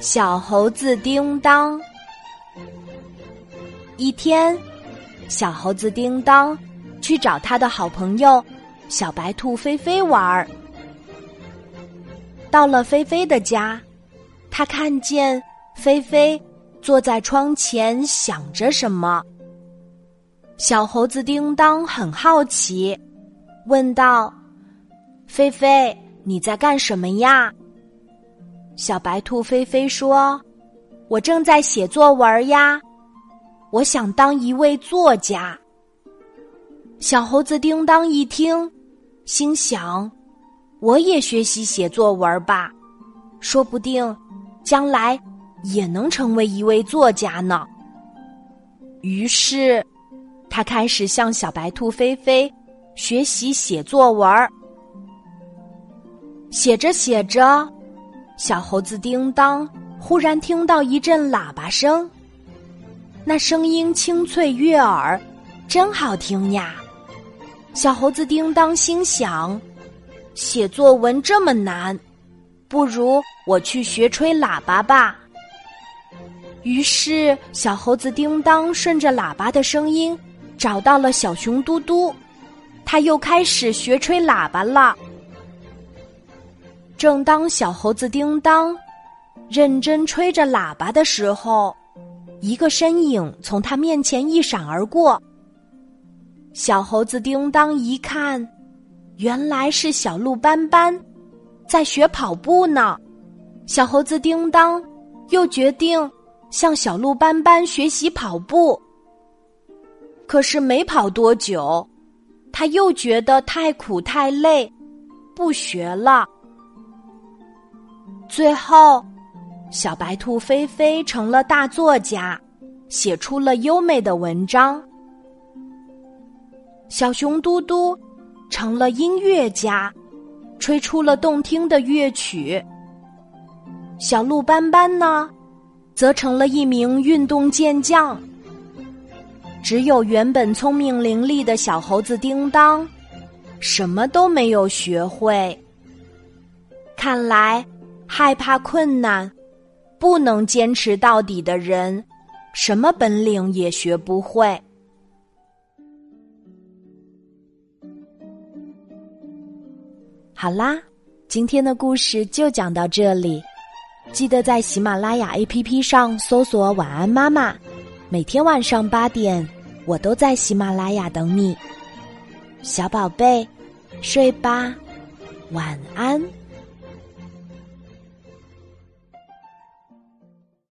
小猴子叮当。一天，小猴子叮当去找他的好朋友小白兔菲菲玩儿。到了菲菲的家，他看见菲菲坐在窗前想着什么。小猴子叮当很好奇，问道：“菲菲，你在干什么呀？”小白兔菲菲说：“我正在写作文呀，我想当一位作家。”小猴子叮当一听，心想：“我也学习写作文吧，说不定将来也能成为一位作家呢。”于是，他开始向小白兔菲菲学习写作文。写着写着。小猴子叮当忽然听到一阵喇叭声，那声音清脆悦耳，真好听呀！小猴子叮当心想：写作文这么难，不如我去学吹喇叭吧。于是，小猴子叮当顺着喇叭的声音找到了小熊嘟嘟，他又开始学吹喇叭了。正当小猴子叮当认真吹着喇叭的时候，一个身影从他面前一闪而过。小猴子叮当一看，原来是小鹿斑斑在学跑步呢。小猴子叮当又决定向小鹿斑斑学习跑步。可是没跑多久，他又觉得太苦太累，不学了。最后，小白兔菲菲成了大作家，写出了优美的文章；小熊嘟嘟成了音乐家，吹出了动听的乐曲；小鹿斑斑呢，则成了一名运动健将。只有原本聪明伶俐的小猴子叮当，什么都没有学会。看来。害怕困难，不能坚持到底的人，什么本领也学不会。好啦，今天的故事就讲到这里。记得在喜马拉雅 APP 上搜索“晚安妈妈”，每天晚上八点，我都在喜马拉雅等你。小宝贝，睡吧，晚安。